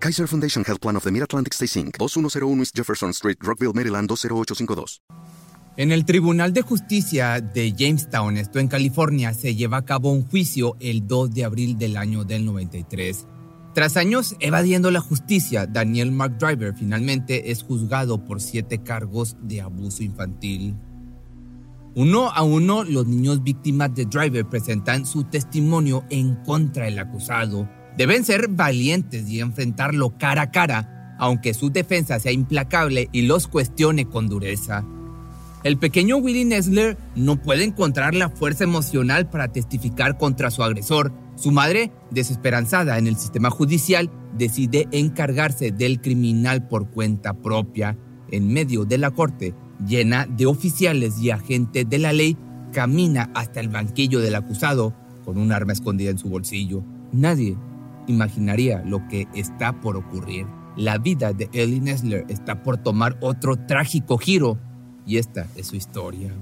Kaiser Foundation Health Plan of the Mid-Atlantic Stay Inc., 2101 East Jefferson Street, Rockville, Maryland 20852. En el Tribunal de Justicia de Jamestown, esto en California, se lleva a cabo un juicio el 2 de abril del año del 93. Tras años evadiendo la justicia, Daniel McDriver finalmente es juzgado por siete cargos de abuso infantil. Uno a uno, los niños víctimas de Driver presentan su testimonio en contra del acusado. Deben ser valientes y enfrentarlo cara a cara, aunque su defensa sea implacable y los cuestione con dureza. El pequeño Willie Nessler no puede encontrar la fuerza emocional para testificar contra su agresor. Su madre, desesperanzada en el sistema judicial, decide encargarse del criminal por cuenta propia. En medio de la corte, llena de oficiales y agentes de la ley, camina hasta el banquillo del acusado con un arma escondida en su bolsillo. Nadie imaginaría lo que está por ocurrir. La vida de Ellie Nessler está por tomar otro trágico giro y esta es su historia.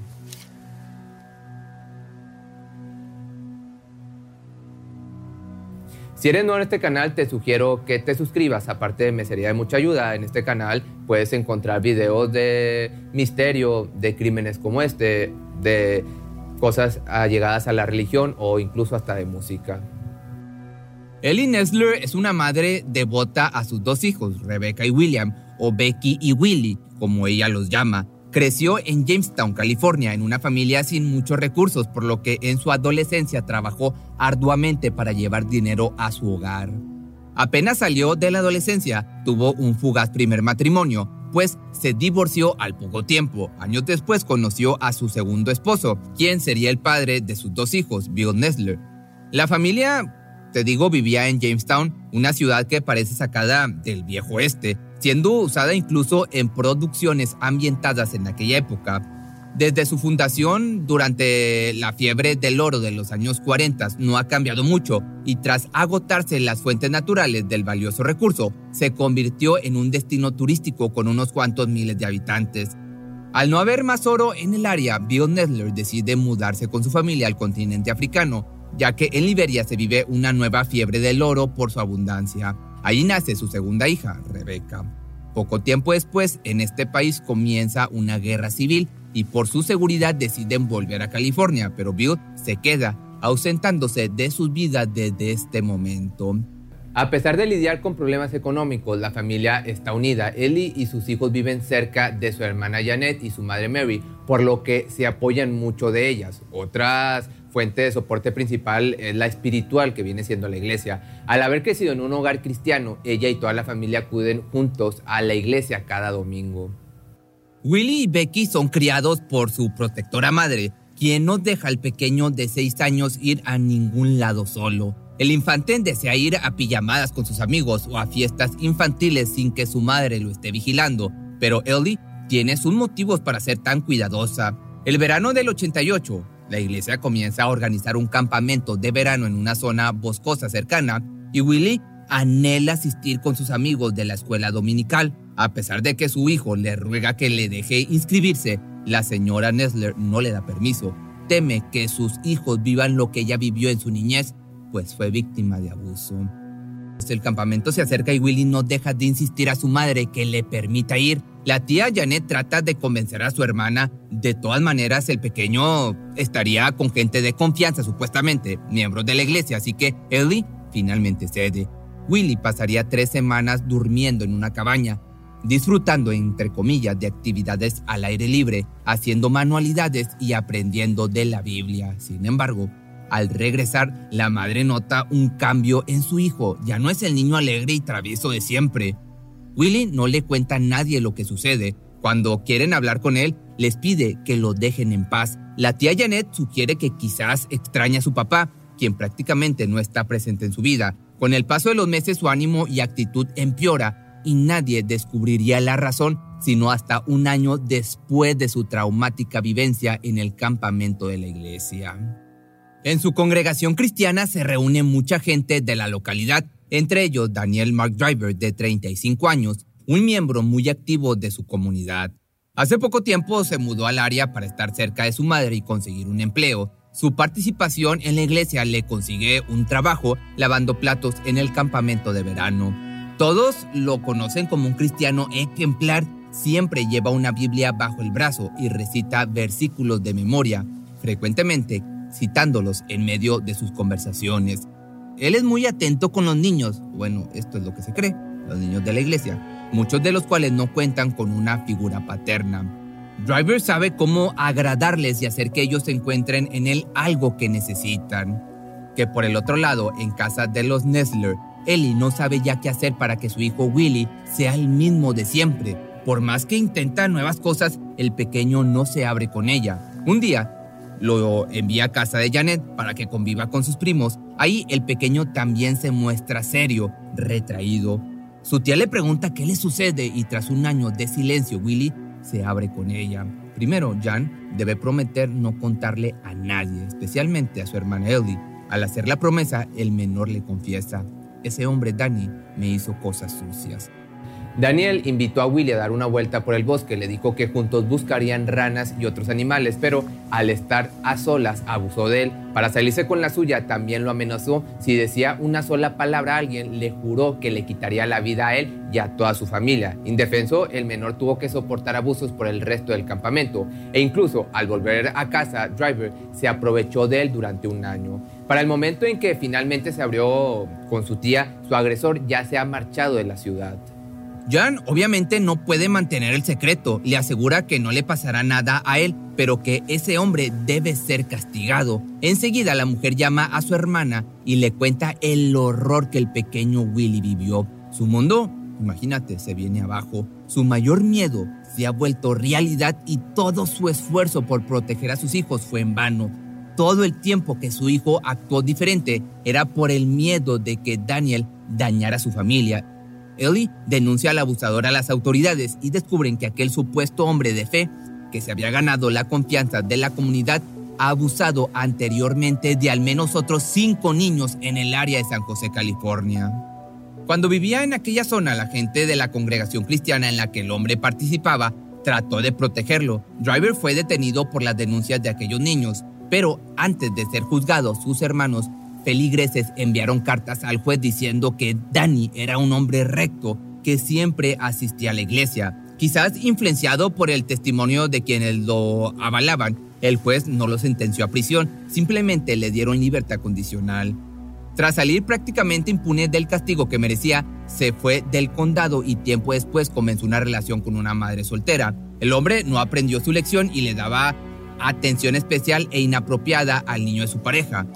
Si eres nuevo en este canal, te sugiero que te suscribas. Aparte me sería de mucha ayuda. En este canal puedes encontrar videos de misterio, de crímenes como este, de cosas allegadas a la religión o incluso hasta de música. Ellie Nessler es una madre devota a sus dos hijos, Rebecca y William, o Becky y Willie, como ella los llama. Creció en Jamestown, California, en una familia sin muchos recursos, por lo que en su adolescencia trabajó arduamente para llevar dinero a su hogar. Apenas salió de la adolescencia, tuvo un fugaz primer matrimonio, pues se divorció al poco tiempo. Años después conoció a su segundo esposo, quien sería el padre de sus dos hijos, Bill Nessler. La familia, te digo, vivía en Jamestown, una ciudad que parece sacada del viejo oeste, siendo usada incluso en producciones ambientadas en aquella época. Desde su fundación durante la fiebre del oro de los años 40 no ha cambiado mucho y tras agotarse las fuentes naturales del valioso recurso, se convirtió en un destino turístico con unos cuantos miles de habitantes. Al no haber más oro en el área, Bill Nessler decide mudarse con su familia al continente africano, ya que en Liberia se vive una nueva fiebre del oro por su abundancia. Allí nace su segunda hija, Rebeca. Poco tiempo después, en este país comienza una guerra civil y por su seguridad deciden volver a California, pero Bill se queda, ausentándose de sus vidas desde este momento. A pesar de lidiar con problemas económicos, la familia está unida. Ellie y sus hijos viven cerca de su hermana Janet y su madre Mary, por lo que se apoyan mucho de ellas. Otras fuente de soporte principal es la espiritual que viene siendo la iglesia. Al haber crecido en un hogar cristiano, ella y toda la familia acuden juntos a la iglesia cada domingo. Willy y Becky son criados por su protectora madre, quien no deja al pequeño de 6 años ir a ningún lado solo. El infante desea ir a pijamadas con sus amigos o a fiestas infantiles sin que su madre lo esté vigilando, pero Ellie tiene sus motivos para ser tan cuidadosa. El verano del 88, la iglesia comienza a organizar un campamento de verano en una zona boscosa cercana y Willy anhela asistir con sus amigos de la escuela dominical. A pesar de que su hijo le ruega que le deje inscribirse, la señora Nessler no le da permiso. Teme que sus hijos vivan lo que ella vivió en su niñez, pues fue víctima de abuso. El campamento se acerca y Willy no deja de insistir a su madre que le permita ir. La tía Janet trata de convencer a su hermana. De todas maneras, el pequeño estaría con gente de confianza, supuestamente, miembros de la iglesia, así que Ellie finalmente cede. Willy pasaría tres semanas durmiendo en una cabaña, disfrutando, entre comillas, de actividades al aire libre, haciendo manualidades y aprendiendo de la Biblia. Sin embargo, al regresar, la madre nota un cambio en su hijo. Ya no es el niño alegre y travieso de siempre. Willy no le cuenta a nadie lo que sucede. Cuando quieren hablar con él, les pide que lo dejen en paz. La tía Janet sugiere que quizás extraña a su papá, quien prácticamente no está presente en su vida. Con el paso de los meses su ánimo y actitud empeora y nadie descubriría la razón sino hasta un año después de su traumática vivencia en el campamento de la iglesia. En su congregación cristiana se reúne mucha gente de la localidad, entre ellos Daniel Mark Driver, de 35 años, un miembro muy activo de su comunidad. Hace poco tiempo se mudó al área para estar cerca de su madre y conseguir un empleo. Su participación en la iglesia le consigue un trabajo lavando platos en el campamento de verano. Todos lo conocen como un cristiano ejemplar siempre lleva una Biblia bajo el brazo y recita versículos de memoria, frecuentemente citándolos en medio de sus conversaciones. Él es muy atento con los niños, bueno, esto es lo que se cree, los niños de la iglesia, muchos de los cuales no cuentan con una figura paterna. Driver sabe cómo agradarles y hacer que ellos encuentren en él algo que necesitan. Que por el otro lado, en casa de los Nestler, Ellie no sabe ya qué hacer para que su hijo Willy sea el mismo de siempre, por más que intenta nuevas cosas, el pequeño no se abre con ella. Un día, lo envía a casa de Janet para que conviva con sus primos. Ahí el pequeño también se muestra serio, retraído. Su tía le pregunta qué le sucede y tras un año de silencio, Willy se abre con ella. Primero, Jan debe prometer no contarle a nadie, especialmente a su hermana Ellie. Al hacer la promesa, el menor le confiesa, ese hombre Danny me hizo cosas sucias. Daniel invitó a Willy a dar una vuelta por el bosque, le dijo que juntos buscarían ranas y otros animales, pero al estar a solas abusó de él. Para salirse con la suya también lo amenazó. Si decía una sola palabra a alguien, le juró que le quitaría la vida a él y a toda su familia. Indefenso, el menor tuvo que soportar abusos por el resto del campamento e incluso al volver a casa, Driver se aprovechó de él durante un año. Para el momento en que finalmente se abrió con su tía, su agresor ya se ha marchado de la ciudad. Jan obviamente no puede mantener el secreto, le asegura que no le pasará nada a él, pero que ese hombre debe ser castigado. Enseguida la mujer llama a su hermana y le cuenta el horror que el pequeño Willy vivió. Su mundo, imagínate, se viene abajo. Su mayor miedo se ha vuelto realidad y todo su esfuerzo por proteger a sus hijos fue en vano. Todo el tiempo que su hijo actuó diferente era por el miedo de que Daniel dañara a su familia Ellie denuncia al abusador a las autoridades y descubren que aquel supuesto hombre de fe, que se había ganado la confianza de la comunidad, ha abusado anteriormente de al menos otros cinco niños en el área de San José, California. Cuando vivía en aquella zona, la gente de la congregación cristiana en la que el hombre participaba trató de protegerlo. Driver fue detenido por las denuncias de aquellos niños, pero antes de ser juzgado, sus hermanos feligreses enviaron cartas al juez diciendo que Danny era un hombre recto que siempre asistía a la iglesia. Quizás influenciado por el testimonio de quienes lo avalaban, el juez no lo sentenció a prisión, simplemente le dieron libertad condicional. Tras salir prácticamente impune del castigo que merecía, se fue del condado y tiempo después comenzó una relación con una madre soltera. El hombre no aprendió su lección y le daba atención especial e inapropiada al niño de su pareja.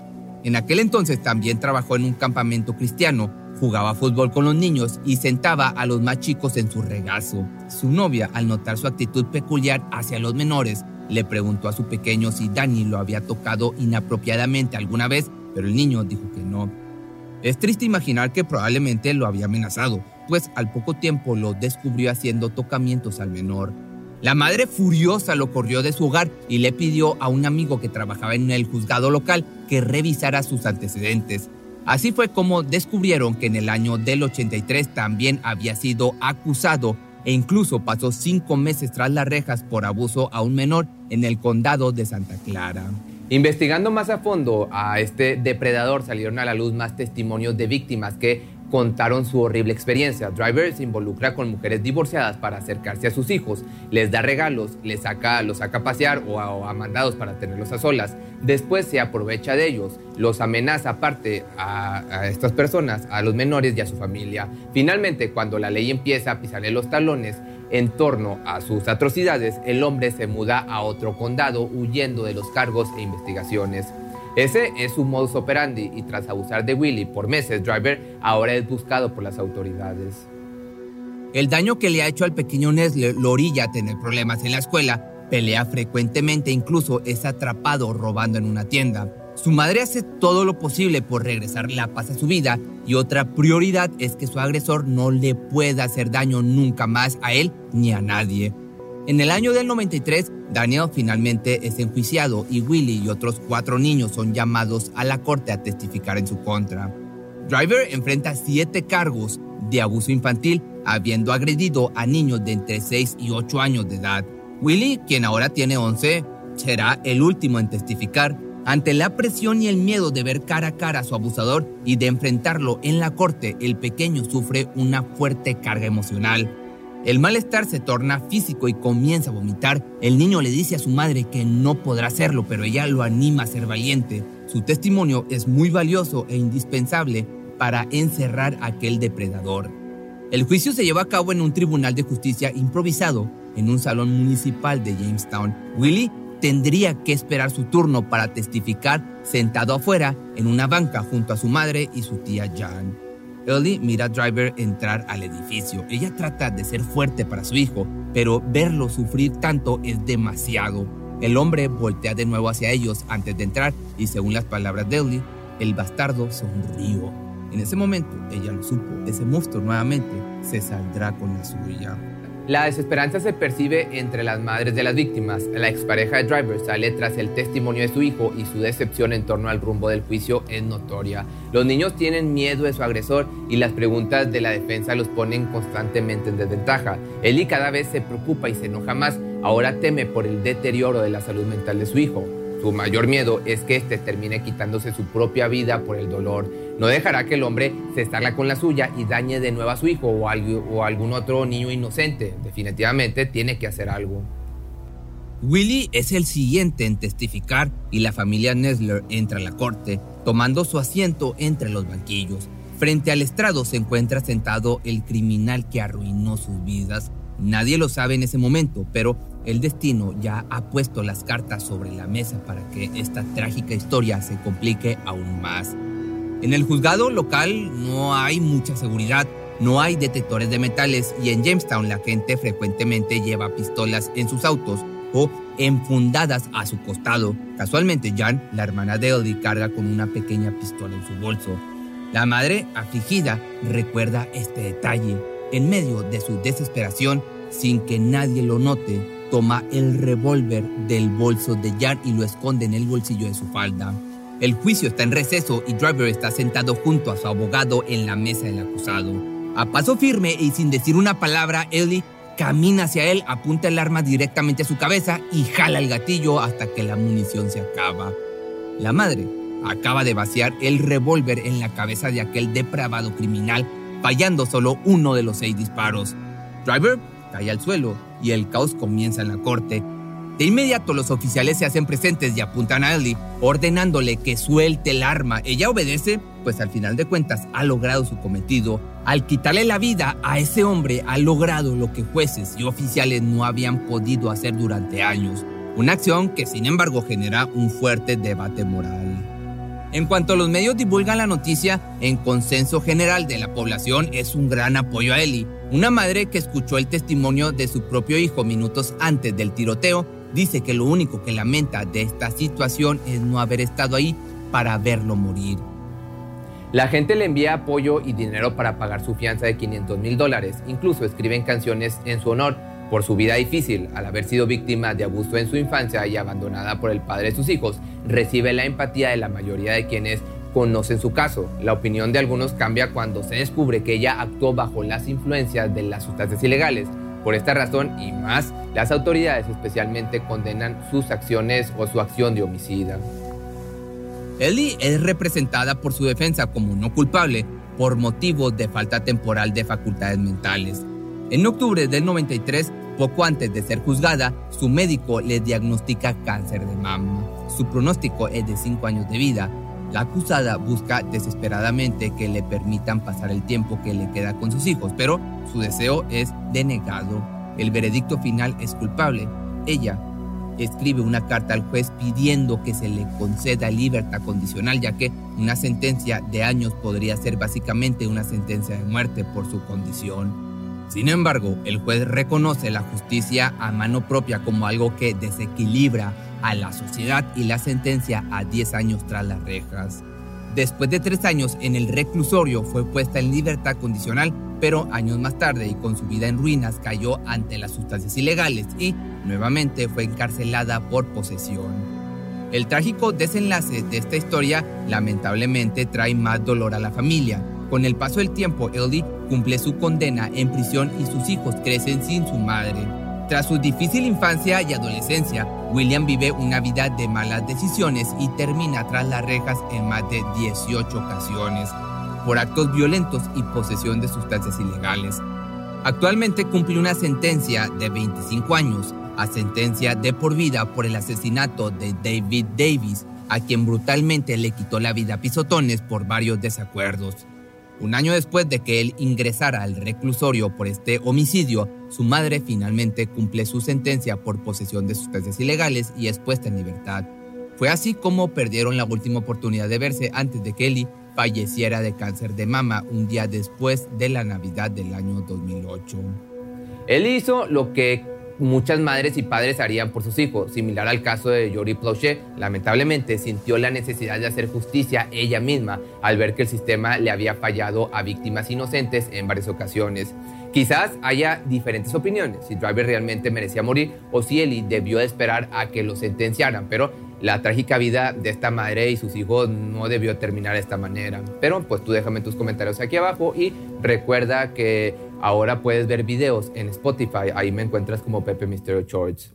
En aquel entonces también trabajó en un campamento cristiano, jugaba fútbol con los niños y sentaba a los más chicos en su regazo. Su novia, al notar su actitud peculiar hacia los menores, le preguntó a su pequeño si Danny lo había tocado inapropiadamente alguna vez, pero el niño dijo que no. Es triste imaginar que probablemente lo había amenazado, pues al poco tiempo lo descubrió haciendo tocamientos al menor. La madre furiosa lo corrió de su hogar y le pidió a un amigo que trabajaba en el juzgado local que revisara sus antecedentes. Así fue como descubrieron que en el año del 83 también había sido acusado e incluso pasó cinco meses tras las rejas por abuso a un menor en el condado de Santa Clara. Investigando más a fondo a este depredador salieron a la luz más testimonios de víctimas que contaron su horrible experiencia. Driver se involucra con mujeres divorciadas para acercarse a sus hijos, les da regalos, les saca, los saca a pasear o a, mandados para tenerlos a solas. Después se aprovecha de ellos, los amenaza aparte a, a, estas personas, a los menores y a su familia. Finalmente, cuando la ley empieza a pisarle los talones en torno a sus atrocidades, el hombre se muda a otro condado huyendo de los cargos e investigaciones. Ese es su modus operandi y tras abusar de Willy por meses, Driver ahora es buscado por las autoridades. El daño que le ha hecho al pequeño Nestle lo orilla a tener problemas en la escuela, pelea frecuentemente, incluso es atrapado robando en una tienda. Su madre hace todo lo posible por regresar la paz a su vida y otra prioridad es que su agresor no le pueda hacer daño nunca más a él ni a nadie. En el año del 93, Daniel finalmente es enjuiciado y Willie y otros cuatro niños son llamados a la corte a testificar en su contra. Driver enfrenta siete cargos de abuso infantil, habiendo agredido a niños de entre 6 y 8 años de edad. Willie, quien ahora tiene 11, será el último en testificar. Ante la presión y el miedo de ver cara a cara a su abusador y de enfrentarlo en la corte, el pequeño sufre una fuerte carga emocional. El malestar se torna físico y comienza a vomitar. El niño le dice a su madre que no podrá hacerlo, pero ella lo anima a ser valiente. Su testimonio es muy valioso e indispensable para encerrar a aquel depredador. El juicio se lleva a cabo en un tribunal de justicia improvisado en un salón municipal de Jamestown. Willie tendría que esperar su turno para testificar sentado afuera en una banca junto a su madre y su tía Jan. Ellie mira a Driver entrar al edificio. Ella trata de ser fuerte para su hijo, pero verlo sufrir tanto es demasiado. El hombre voltea de nuevo hacia ellos antes de entrar y según las palabras de Ellie, el bastardo sonrió. En ese momento, ella lo supo, ese monstruo nuevamente se saldrá con la suya. La desesperanza se percibe entre las madres de las víctimas. La expareja de Driver sale tras el testimonio de su hijo y su decepción en torno al rumbo del juicio es notoria. Los niños tienen miedo de su agresor y las preguntas de la defensa los ponen constantemente en desventaja. Eli cada vez se preocupa y se enoja más. Ahora teme por el deterioro de la salud mental de su hijo. Su mayor miedo es que éste termine quitándose su propia vida por el dolor. No dejará que el hombre se estarla con la suya y dañe de nuevo a su hijo o, o algún otro niño inocente. Definitivamente tiene que hacer algo. Willy es el siguiente en testificar y la familia Nesler entra a la corte, tomando su asiento entre los banquillos. Frente al estrado se encuentra sentado el criminal que arruinó sus vidas. Nadie lo sabe en ese momento, pero el destino ya ha puesto las cartas sobre la mesa para que esta trágica historia se complique aún más. En el juzgado local no hay mucha seguridad, no hay detectores de metales y en Jamestown la gente frecuentemente lleva pistolas en sus autos o enfundadas a su costado. Casualmente Jan, la hermana de Ellie, carga con una pequeña pistola en su bolso. La madre, afligida, recuerda este detalle. En medio de su desesperación, sin que nadie lo note, toma el revólver del bolso de Jan y lo esconde en el bolsillo de su falda. El juicio está en receso y Driver está sentado junto a su abogado en la mesa del acusado. A paso firme y sin decir una palabra, Ellie camina hacia él, apunta el arma directamente a su cabeza y jala el gatillo hasta que la munición se acaba. La madre acaba de vaciar el revólver en la cabeza de aquel depravado criminal, fallando solo uno de los seis disparos. Driver cae al suelo y el caos comienza en la corte. De inmediato los oficiales se hacen presentes y apuntan a Ellie, ordenándole que suelte el arma. Ella obedece, pues al final de cuentas ha logrado su cometido. Al quitarle la vida a ese hombre ha logrado lo que jueces y oficiales no habían podido hacer durante años. Una acción que sin embargo genera un fuerte debate moral. En cuanto los medios divulgan la noticia, en consenso general de la población es un gran apoyo a Ellie. Una madre que escuchó el testimonio de su propio hijo minutos antes del tiroteo dice que lo único que lamenta de esta situación es no haber estado ahí para verlo morir. La gente le envía apoyo y dinero para pagar su fianza de 500 mil dólares. Incluso escriben canciones en su honor por su vida difícil, al haber sido víctima de abuso en su infancia y abandonada por el padre de sus hijos, recibe la empatía de la mayoría de quienes conocen su caso. La opinión de algunos cambia cuando se descubre que ella actuó bajo las influencias de las sustancias ilegales. Por esta razón y más, las autoridades especialmente condenan sus acciones o su acción de homicida. Ellie es representada por su defensa como no culpable por motivos de falta temporal de facultades mentales. En octubre del 93, poco antes de ser juzgada, su médico le diagnostica cáncer de mama. Su pronóstico es de 5 años de vida. La acusada busca desesperadamente que le permitan pasar el tiempo que le queda con sus hijos, pero su deseo es denegado. El veredicto final es culpable. Ella escribe una carta al juez pidiendo que se le conceda libertad condicional, ya que una sentencia de años podría ser básicamente una sentencia de muerte por su condición. Sin embargo, el juez reconoce la justicia a mano propia como algo que desequilibra a la sociedad y la sentencia a 10 años tras las rejas. Después de tres años en el reclusorio fue puesta en libertad condicional, pero años más tarde y con su vida en ruinas cayó ante las sustancias ilegales y nuevamente fue encarcelada por posesión. El trágico desenlace de esta historia lamentablemente trae más dolor a la familia. Con el paso del tiempo, Ellie cumple su condena en prisión y sus hijos crecen sin su madre. Tras su difícil infancia y adolescencia, William vive una vida de malas decisiones y termina tras las rejas en más de 18 ocasiones por actos violentos y posesión de sustancias ilegales. Actualmente cumple una sentencia de 25 años a sentencia de por vida por el asesinato de David Davis, a quien brutalmente le quitó la vida a pisotones por varios desacuerdos. Un año después de que él ingresara al reclusorio por este homicidio, su madre finalmente cumple su sentencia por posesión de sustancias ilegales y es puesta en libertad. Fue así como perdieron la última oportunidad de verse antes de que Ellie falleciera de cáncer de mama un día después de la Navidad del año 2008. Él hizo lo que muchas madres y padres harían por sus hijos, similar al caso de Yori Plauchet. Lamentablemente sintió la necesidad de hacer justicia ella misma al ver que el sistema le había fallado a víctimas inocentes en varias ocasiones. Quizás haya diferentes opiniones, si Driver realmente merecía morir o si Ellie debió esperar a que lo sentenciaran, pero la trágica vida de esta madre y sus hijos no debió terminar de esta manera. Pero pues tú déjame tus comentarios aquí abajo y recuerda que ahora puedes ver videos en Spotify, ahí me encuentras como Pepe Misterio Shorts.